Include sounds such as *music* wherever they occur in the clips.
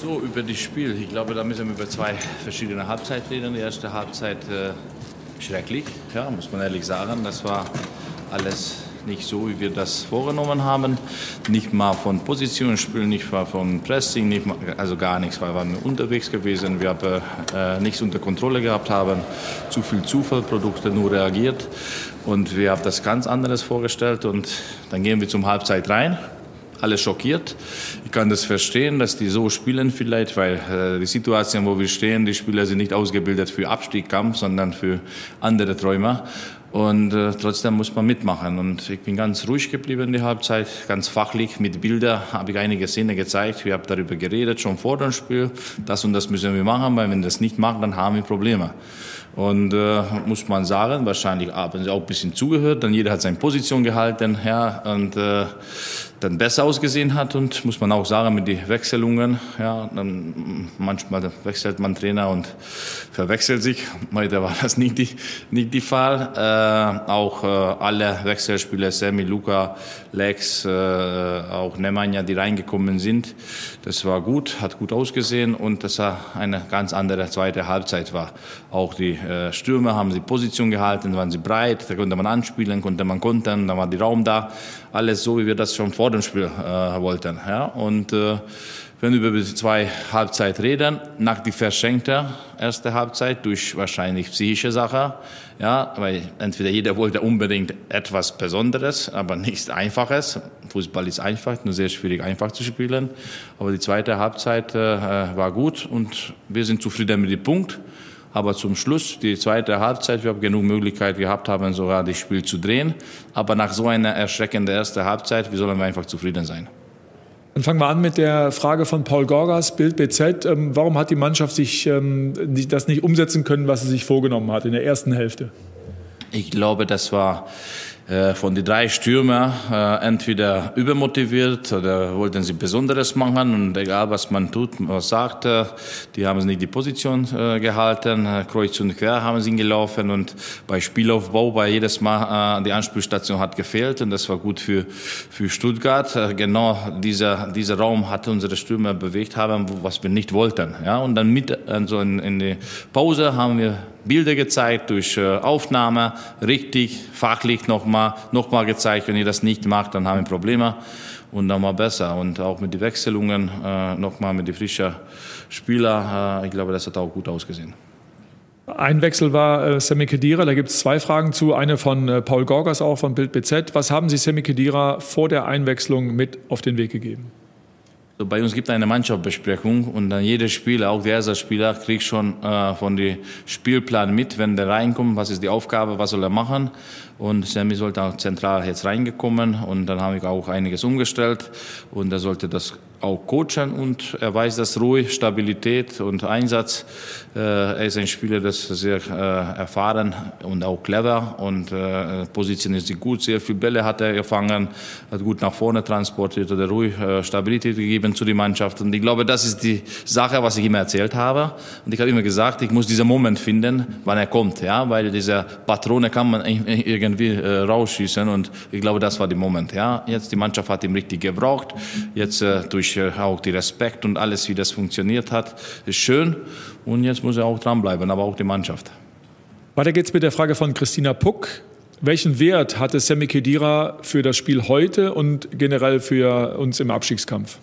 So, über das Spiel. Ich glaube, da müssen wir über zwei verschiedene Halbzeiten reden. Die erste Halbzeit äh, schrecklich, ja, muss man ehrlich sagen. Das war alles nicht so, wie wir das vorgenommen haben. Nicht mal von Positionsspiel, nicht mal von Pressing, nicht mal, also gar nichts. Wir waren unterwegs gewesen, wir haben äh, nichts unter Kontrolle gehabt, haben zu viel Zufallprodukte nur reagiert und wir haben das ganz anderes vorgestellt und dann gehen wir zum Halbzeit rein alle schockiert. Ich kann das verstehen, dass die so spielen vielleicht, weil äh, die Situation, wo wir stehen, die Spieler sind nicht ausgebildet für Abstiegskampf, sondern für andere Träumer. Und äh, trotzdem muss man mitmachen. Und ich bin ganz ruhig geblieben in der Halbzeit, ganz fachlich. Mit Bildern habe ich einige Szenen gezeigt. Wir haben darüber geredet, schon vor dem Spiel. Das und das müssen wir machen, weil wenn wir das nicht machen, dann haben wir Probleme. Und äh, muss man sagen, wahrscheinlich haben sie auch ein bisschen zugehört, dann jeder hat seine Position gehalten, ja, und äh, dann besser ausgesehen hat und muss man auch sagen mit den Wechselungen, ja, dann manchmal wechselt man Trainer und verwechselt sich. Heute war das nicht die, nicht die Fall. Äh, auch äh, alle Wechselspieler, Sammy, Luca, Lex, äh, auch Nemanja, die reingekommen sind, das war gut, hat gut ausgesehen und das war eine ganz andere zweite Halbzeit war. Auch die äh, Stürmer haben die Position gehalten, waren sie breit, da konnte man anspielen, konnte man kontern, da war die Raum da. Alles so, wie wir das schon vor dem Spiel äh, wollten. Ja? Und äh, wenn wir über die zwei Halbzeit reden, nach die verschenkte erste Halbzeit durch wahrscheinlich psychische Sache, ja, weil entweder jeder wollte unbedingt etwas Besonderes, aber nichts Einfaches. Fußball ist einfach, nur sehr schwierig einfach zu spielen. Aber die zweite Halbzeit äh, war gut und wir sind zufrieden mit dem Punkt. Aber zum Schluss, die zweite Halbzeit, wir haben genug Möglichkeit gehabt, haben sogar das Spiel zu drehen. Aber nach so einer erschreckenden ersten Halbzeit, wie sollen wir einfach zufrieden sein? Dann fangen wir an mit der Frage von Paul Gorgas, Bild BZ. Ähm, warum hat die Mannschaft sich ähm, das nicht umsetzen können, was sie sich vorgenommen hat in der ersten Hälfte? Ich glaube, das war von den drei Stürmer äh, entweder übermotiviert oder wollten sie Besonderes machen und egal was man tut, was sagt, äh, die haben nicht die Position gehalten, kreuz und quer haben sie gelaufen und bei Spielaufbau bei jedes Mal die Anspielstation hat gefehlt und das war gut für für Stuttgart. Genau dieser dieser Raum hat unsere Stürmer bewegt haben, was wir nicht wollten. Ja und dann mit also in, in die Pause haben wir Bilder gezeigt durch Aufnahme, richtig fachlich nochmal nochmal noch mal gezeigt, wenn ihr das nicht macht, dann haben wir Probleme und dann mal besser. Und auch mit den Wechselungen, äh, nochmal mit den frischen Spielern, äh, ich glaube, das hat auch gut ausgesehen. Ein Wechsel war äh, Semi Kedira, da gibt es zwei Fragen zu. Eine von äh, Paul Gorgas auch von Bild BZ. Was haben Sie Semi Kedira vor der Einwechslung mit auf den Weg gegeben? So, bei uns gibt es eine Mannschaftsbesprechung und dann jeder Spieler, auch der erste Spieler, kriegt schon äh, von dem Spielplan mit, wenn der reinkommt, was ist die Aufgabe, was soll er machen. Und Sammy sollte auch zentral jetzt reingekommen und dann habe ich auch einiges umgestellt und er sollte das auch coachen und er weiß das ruhig, Stabilität und Einsatz. Äh, er ist ein Spieler, das sehr äh, erfahren und auch clever und äh, positioniert sich gut. Sehr viele Bälle hat er gefangen, hat gut nach vorne transportiert oder ruhig Stabilität gegeben zu der Mannschaft. Und ich glaube, das ist die Sache, was ich immer erzählt habe. Und ich habe immer gesagt, ich muss diesen Moment finden, wann er kommt, ja, weil diese Patrone kann man irgendwie rausschießen und ich glaube, das war der Moment, ja. Jetzt die Mannschaft hat ihn richtig gebraucht. Jetzt durch durch auch die Respekt und alles, wie das funktioniert hat, ist schön. Und jetzt muss er auch dranbleiben, aber auch die Mannschaft. Weiter geht's mit der Frage von Christina Puck. Welchen Wert hatte Semi Kedira für das Spiel heute und generell für uns im Abstiegskampf?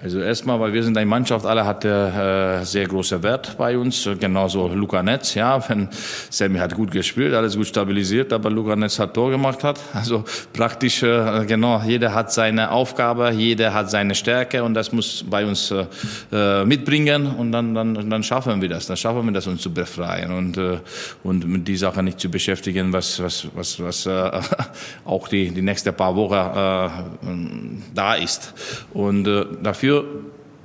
Also erstmal, weil wir sind eine Mannschaft, alle hat äh, sehr großer Wert bei uns. Genauso Luca Netz, ja, wenn Sammy hat gut gespielt, alles gut stabilisiert, aber Luca Netz hat Tor gemacht hat. Also praktisch, äh, genau, jeder hat seine Aufgabe, jeder hat seine Stärke und das muss bei uns äh, äh, mitbringen und dann, dann, dann schaffen wir das, dann schaffen wir das uns zu befreien und, äh, und mit die Sache nicht zu beschäftigen, was, was, was, was äh, *laughs* auch die, die nächste paar Wochen äh, da ist. Und äh, dafür dafür.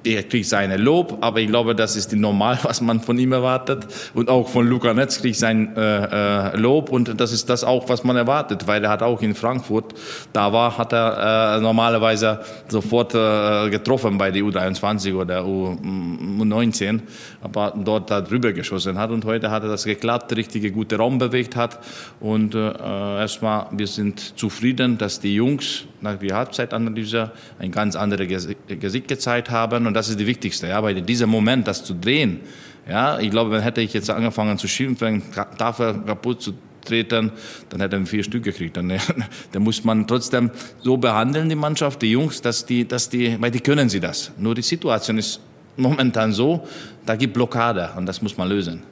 Er kriegt seine Lob, aber ich glaube, das ist normal, was man von ihm erwartet. Und auch von Luca Netz kriegt sein äh, äh, Lob und das ist das auch, was man erwartet, weil er hat auch in Frankfurt, da war, hat er äh, normalerweise sofort äh, getroffen bei der U23 oder U19, aber dort da drüber geschossen hat und heute hat er das geklappt, richtige gute Raum bewegt hat und äh, erstmal, wir sind zufrieden, dass die Jungs nach der Halbzeitanalyse ein ganz anderes Gesicht gezeigt haben. Und das ist die wichtigste, ja, weil dieser Moment, das zu drehen, ja, ich glaube, wenn hätte ich jetzt angefangen zu einen Tafel kaputt zu treten, dann hätte er vier Stück gekriegt. Dann, *laughs* dann muss man trotzdem so behandeln, die Mannschaft, die Jungs, dass die, dass die, weil die können sie das. Nur die Situation ist momentan so, da gibt Blockade und das muss man lösen.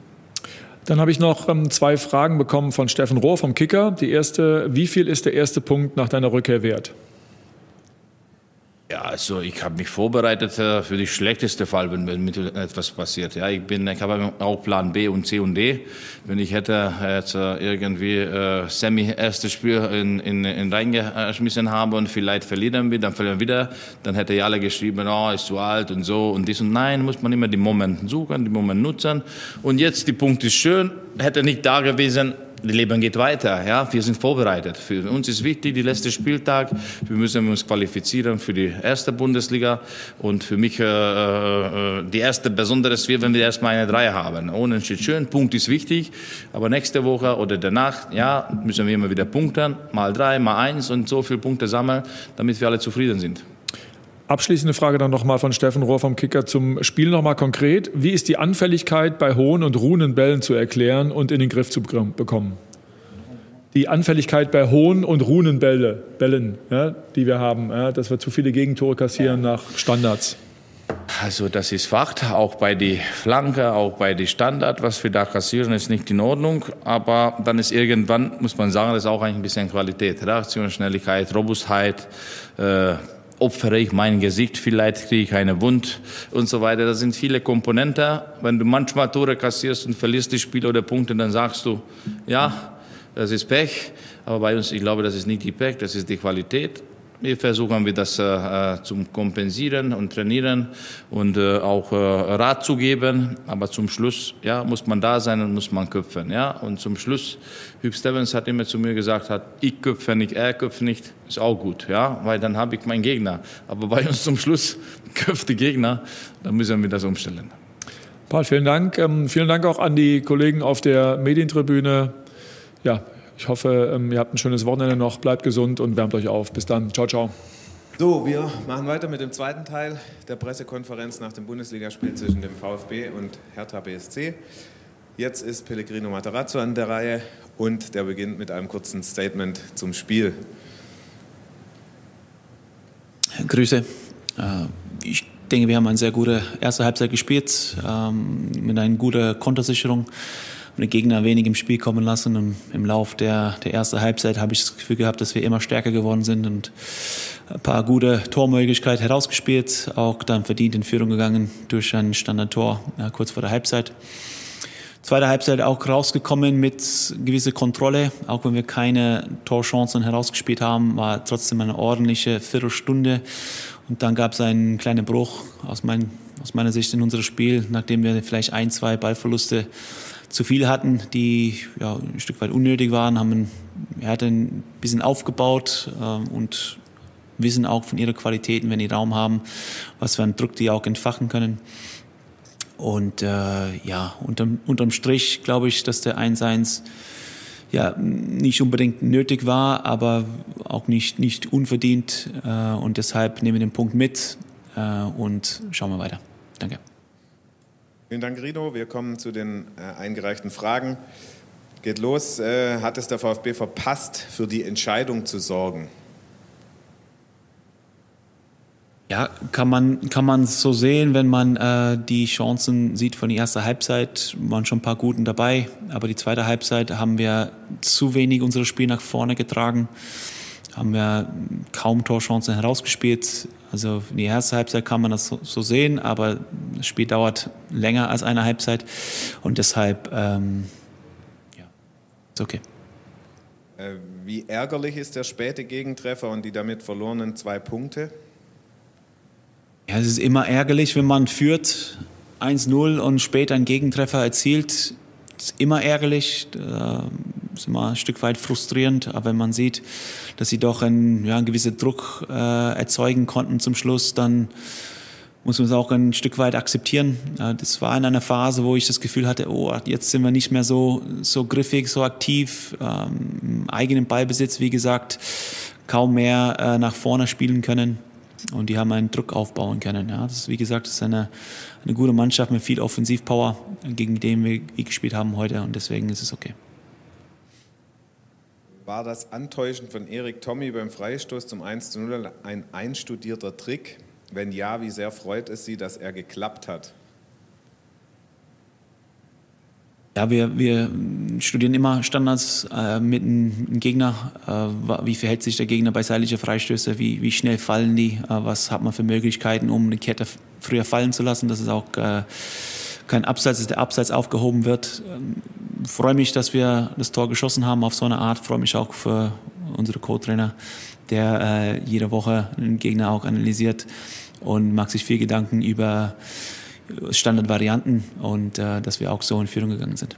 Dann habe ich noch ähm, zwei Fragen bekommen von Steffen Rohr vom Kicker. Die erste, wie viel ist der erste Punkt nach deiner Rückkehr wert? Ja, also ich habe mich vorbereitet äh, für die schlechteste Fall, wenn, mit etwas passiert. Ja, ich bin, ich habe auch Plan B und C und D. Wenn ich hätte jetzt äh, irgendwie äh, Semi erstes Spiel in, in, in reingeschmissen habe und vielleicht verlieren wir, dann verlieren wir wieder, dann hätte ich alle geschrieben, oh, ist zu alt und so und dies und nein, muss man immer die Momente suchen, die Momente nutzen. Und jetzt die Punkt ist schön, hätte nicht da gewesen, Leben geht weiter. Ja, wir sind vorbereitet. Für uns ist wichtig, die letzte Spieltag. Wir müssen uns qualifizieren für die erste Bundesliga. Und für mich äh, äh die erste Besonderes wird, wenn wir erstmal eine Drei haben. Ohne schön, Punkt ist wichtig. Aber nächste Woche oder danach, ja, müssen wir immer wieder punkten. Mal drei, mal eins und so viele Punkte sammeln, damit wir alle zufrieden sind. Abschließende Frage dann nochmal von Steffen Rohr vom Kicker zum Spiel nochmal konkret. Wie ist die Anfälligkeit bei hohen und ruhenden Bällen zu erklären und in den Griff zu bekommen? Die Anfälligkeit bei hohen und ruhenden Bälle, Bällen, ja, die wir haben, ja, dass wir zu viele Gegentore kassieren nach Standards. Also das ist Fakt, auch bei die Flanke, auch bei die Standard, was wir da kassieren, ist nicht in Ordnung. Aber dann ist irgendwann, muss man sagen, das ist auch eigentlich ein bisschen Qualität. Reaktionsschnelligkeit, Robustheit, äh, opfere ich mein Gesicht, vielleicht kriege ich eine Wund und so weiter. Das sind viele Komponenten. Wenn du manchmal Tore kassierst und verlierst die Spiele oder Punkte, dann sagst du, ja, das ist Pech. Aber bei uns, ich glaube, das ist nicht die Pech, das ist die Qualität. Wir versuchen wir das äh, äh, zum Kompensieren und Trainieren und äh, auch äh, Rat zu geben. Aber zum Schluss ja, muss man da sein und muss man köpfen. Ja? Und zum Schluss, Hüb Stevens hat immer zu mir gesagt, hat, ich köpfe nicht, er köpft nicht, ist auch gut, ja? weil dann habe ich meinen Gegner. Aber bei uns zum Schluss *laughs* köpft die Gegner, dann müssen wir das umstellen. Paul, vielen Dank. Ähm, vielen Dank auch an die Kollegen auf der Medientribüne. Ja, ich hoffe, ähm, ihr habt ein schönes Wochenende noch. Bleibt gesund und wärmt euch auf. Bis dann. Ciao, ciao. So, wir machen weiter mit dem zweiten Teil der Pressekonferenz nach dem Bundesligaspiel zwischen dem VfB und Hertha BSC. Jetzt ist Pellegrino Materazzo an der Reihe und der beginnt mit einem kurzen Statement zum Spiel. Grüße. Äh, ich denke, wir haben eine sehr gute erste Halbzeit gespielt ähm, mit einer guten Kontersicherung den Gegner wenig im Spiel kommen lassen. Und im Lauf der, der ersten Halbzeit habe ich das Gefühl gehabt, dass wir immer stärker geworden sind und ein paar gute Tormöglichkeiten herausgespielt, auch dann verdient in Führung gegangen durch ein Standardtor ja, kurz vor der Halbzeit. Zweite Halbzeit auch rausgekommen mit gewisser Kontrolle, auch wenn wir keine Torchancen herausgespielt haben, war trotzdem eine ordentliche Viertelstunde. Und dann gab es einen kleinen Bruch aus, mein, aus meiner Sicht in unserem Spiel, nachdem wir vielleicht ein, zwei Ballverluste zu viel hatten, die ja, ein Stück weit unnötig waren, haben er hat ein bisschen aufgebaut äh, und wissen auch von ihrer Qualitäten, wenn die Raum haben, was für einen Druck die auch entfachen können. Und äh, ja, unterm, unterm Strich glaube ich, dass der 1-1 ja, nicht unbedingt nötig war, aber auch nicht, nicht unverdient. Äh, und deshalb nehmen wir den Punkt mit äh, und schauen wir weiter. Danke. Vielen Dank, Rino. Wir kommen zu den äh, eingereichten Fragen. Geht los. Äh, hat es der VfB verpasst, für die Entscheidung zu sorgen? Ja, kann man, kann man so sehen, wenn man äh, die Chancen sieht von der ersten Halbzeit, waren schon ein paar guten dabei, aber die zweite Halbzeit haben wir zu wenig unser Spiel nach vorne getragen haben wir kaum Torchancen herausgespielt. Also in die erste Halbzeit kann man das so, so, sehen, aber das Spiel dauert länger als eine Halbzeit und deshalb, ähm, ja, ist okay. Äh, wie ärgerlich ist der späte Gegentreffer und die damit verlorenen zwei Punkte? Ja, es ist immer ärgerlich, wenn man führt 1-0 und später einen Gegentreffer erzielt. Das ist immer ärgerlich. Ist immer ein Stück weit frustrierend, aber wenn man sieht, dass sie doch einen, ja, einen gewissen Druck äh, erzeugen konnten zum Schluss, dann muss man es auch ein Stück weit akzeptieren. Das war in einer Phase, wo ich das Gefühl hatte, oh, jetzt sind wir nicht mehr so, so griffig, so aktiv, ähm, im eigenen Ballbesitz, wie gesagt, kaum mehr äh, nach vorne spielen können und die haben einen Druck aufbauen können. Ja, das ist, wie gesagt, das ist eine, eine gute Mannschaft mit viel Offensivpower, gegen den wir gespielt haben heute und deswegen ist es okay. War das Antäuschen von Erik Tommy beim Freistoß zum 1 zu 0 ein einstudierter Trick? Wenn ja, wie sehr freut es Sie, dass er geklappt hat? Ja, wir, wir studieren immer Standards äh, mit einem Gegner. Äh, wie verhält sich der Gegner bei seitlicher Freistöße? Wie, wie schnell fallen die? Äh, was hat man für Möglichkeiten, um eine Kette früher fallen zu lassen, dass es auch äh, kein Abseits ist, der Abseits aufgehoben wird. Freue mich, dass wir das Tor geschossen haben auf so eine Art. Freue mich auch für unsere Co-Trainer, der äh, jede Woche einen Gegner auch analysiert und macht sich viel Gedanken über Standardvarianten und äh, dass wir auch so in Führung gegangen sind.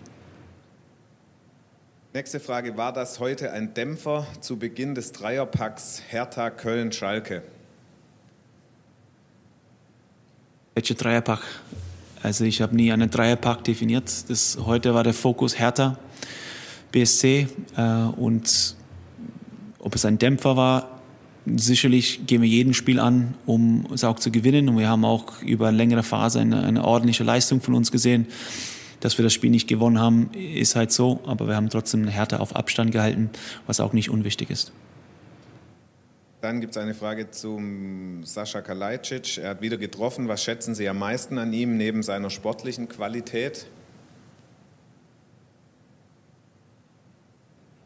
Nächste Frage, war das heute ein Dämpfer zu Beginn des Dreierpacks Hertha Köln-Schalke? Welcher Dreierpack? Also ich habe nie einen Dreierpack definiert. Das, heute war der Fokus Hertha, BSC äh, und ob es ein Dämpfer war, Sicherlich gehen wir jeden Spiel an, um es auch zu gewinnen. Und wir haben auch über eine längere Phase eine, eine ordentliche Leistung von uns gesehen. Dass wir das Spiel nicht gewonnen haben, ist halt so. Aber wir haben trotzdem eine Härte auf Abstand gehalten, was auch nicht unwichtig ist. Dann gibt es eine Frage zum Sascha Kalajdzic. Er hat wieder getroffen. Was schätzen Sie am meisten an ihm neben seiner sportlichen Qualität?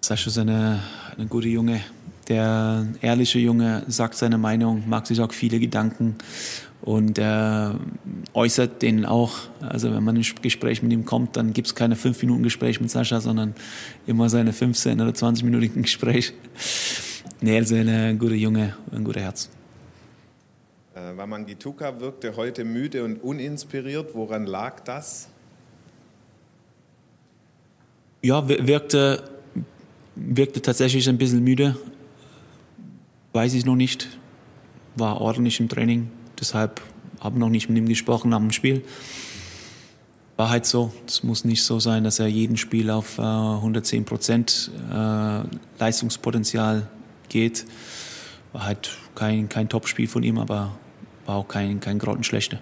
Sascha ist eine, eine gute Junge, der ehrliche Junge sagt seine Meinung, macht sich auch viele Gedanken und er äußert den auch. Also wenn man in ein Gespräch mit ihm kommt, dann gibt es keine fünf Minuten Gespräch mit Sascha, sondern immer seine 15 oder 20 Minuten *laughs* Gespräch. Nee, also ein guter Junge, ein guter Herz. Äh, Wamangituka wirkte heute müde und uninspiriert. Woran lag das? Ja, wirkte, wirkte tatsächlich ein bisschen müde weiß ich noch nicht. War ordentlich im Training, deshalb habe ich noch nicht mit ihm gesprochen dem Spiel. War halt so. Es muss nicht so sein, dass er jeden Spiel auf äh, 110 Prozent äh, Leistungspotenzial geht. War halt kein, kein Top-Spiel von ihm, aber war auch kein, kein grottenschlechter.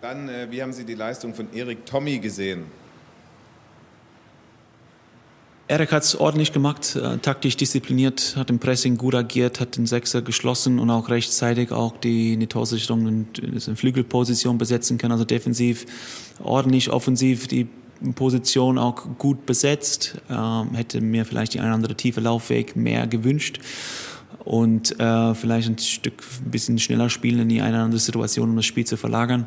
Dann, äh, wie haben Sie die Leistung von Erik Tommy gesehen? Erik hat es ordentlich gemacht, äh, taktisch diszipliniert, hat im Pressing gut agiert, hat den Sechser geschlossen und auch rechtzeitig auch die, die Torsicherung in, in Flügelposition besetzen können, also defensiv ordentlich, offensiv die Position auch gut besetzt. Ähm, hätte mir vielleicht die ein oder andere tiefe Laufweg mehr gewünscht und äh, vielleicht ein Stück ein bisschen schneller spielen in die eine oder andere Situation, um das Spiel zu verlagern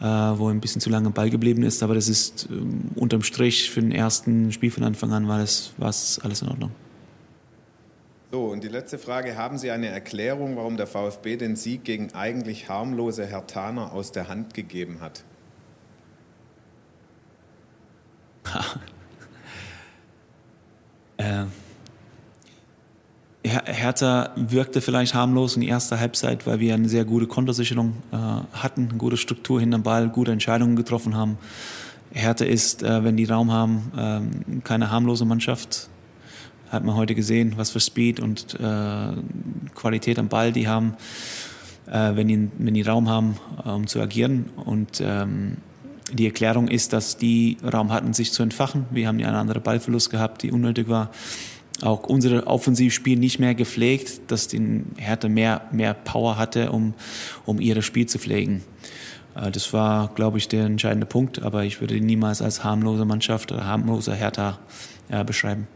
äh, wo ein bisschen zu lange Ball geblieben ist. Aber das ist ähm, unterm Strich für den ersten Spiel von Anfang an war das, alles in Ordnung. So, und die letzte Frage. Haben Sie eine Erklärung, warum der VfB den Sieg gegen eigentlich harmlose Hertaner aus der Hand gegeben hat? Äh, Hertha wirkte vielleicht harmlos in erster Halbzeit, weil wir eine sehr gute Kontersicherung äh, hatten, eine gute Struktur hinterm Ball, gute Entscheidungen getroffen haben. Hertha ist, äh, wenn die Raum haben, äh, keine harmlose Mannschaft. Hat man heute gesehen, was für Speed und äh, Qualität am Ball die haben, äh, wenn, die, wenn die Raum haben, äh, um zu agieren. Und ähm, die Erklärung ist, dass die Raum hatten, sich zu entfachen. Wir haben einen anderen Ballverlust gehabt, die unnötig war auch unser Offensivspiel nicht mehr gepflegt, dass die Hertha mehr, mehr Power hatte, um, um ihr Spiel zu pflegen. Äh, das war, glaube ich, der entscheidende Punkt, aber ich würde ihn niemals als harmlose Mannschaft oder harmloser Hertha äh, beschreiben.